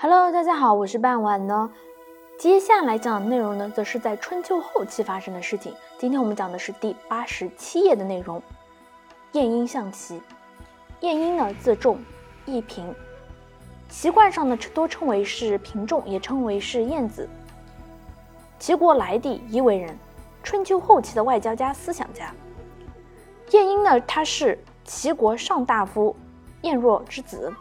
Hello，大家好，我是半晚呢。接下来讲的内容呢，则是在春秋后期发生的事情。今天我们讲的是第八十七页的内容。晏婴象棋。晏婴呢，字仲，义平，习惯上呢多称为是平仲，也称为是晏子。齐国来地夷为人，春秋后期的外交家、思想家。晏婴呢，他是齐国上大夫晏若之子。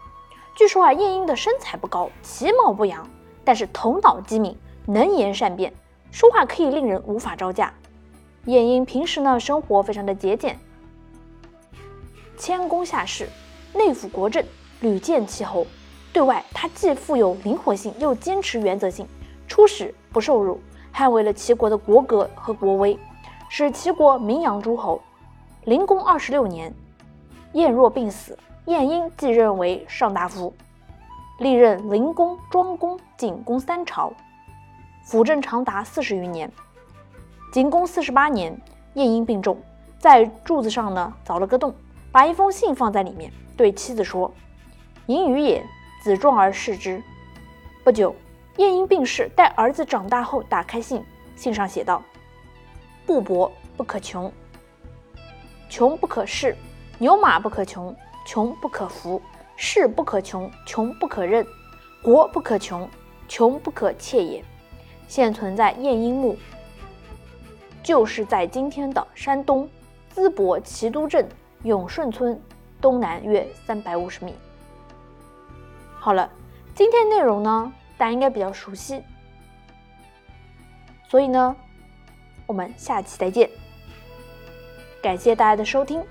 据说啊，晏婴的身材不高，其貌不扬，但是头脑机敏，能言善辩，说话可以令人无法招架。晏婴平时呢，生活非常的节俭，谦恭下士，内辅国政，屡建齐侯。对外，他既富有灵活性，又坚持原则性，出使不受辱，捍卫了齐国的国格和国威，使齐国名扬诸侯。灵公二十六年，晏若病死。晏婴继任为上大夫，历任灵公、庄公、景公三朝，辅政长达四十余年。景公四十八年，晏婴病重，在柱子上呢凿了个洞，把一封信放在里面，对妻子说：“寅余也，子壮而视之。”不久，晏婴病逝，待儿子长大后，打开信，信上写道：“布帛不可穷，穷不可恃，牛马不可穷。”穷不可服，士不可穷，穷不可任，国不可穷，穷不可窃也。现存在晏婴墓，就是在今天的山东淄博齐都镇永顺村东南约三百五十米。好了，今天内容呢，大家应该比较熟悉，所以呢，我们下期再见。感谢大家的收听。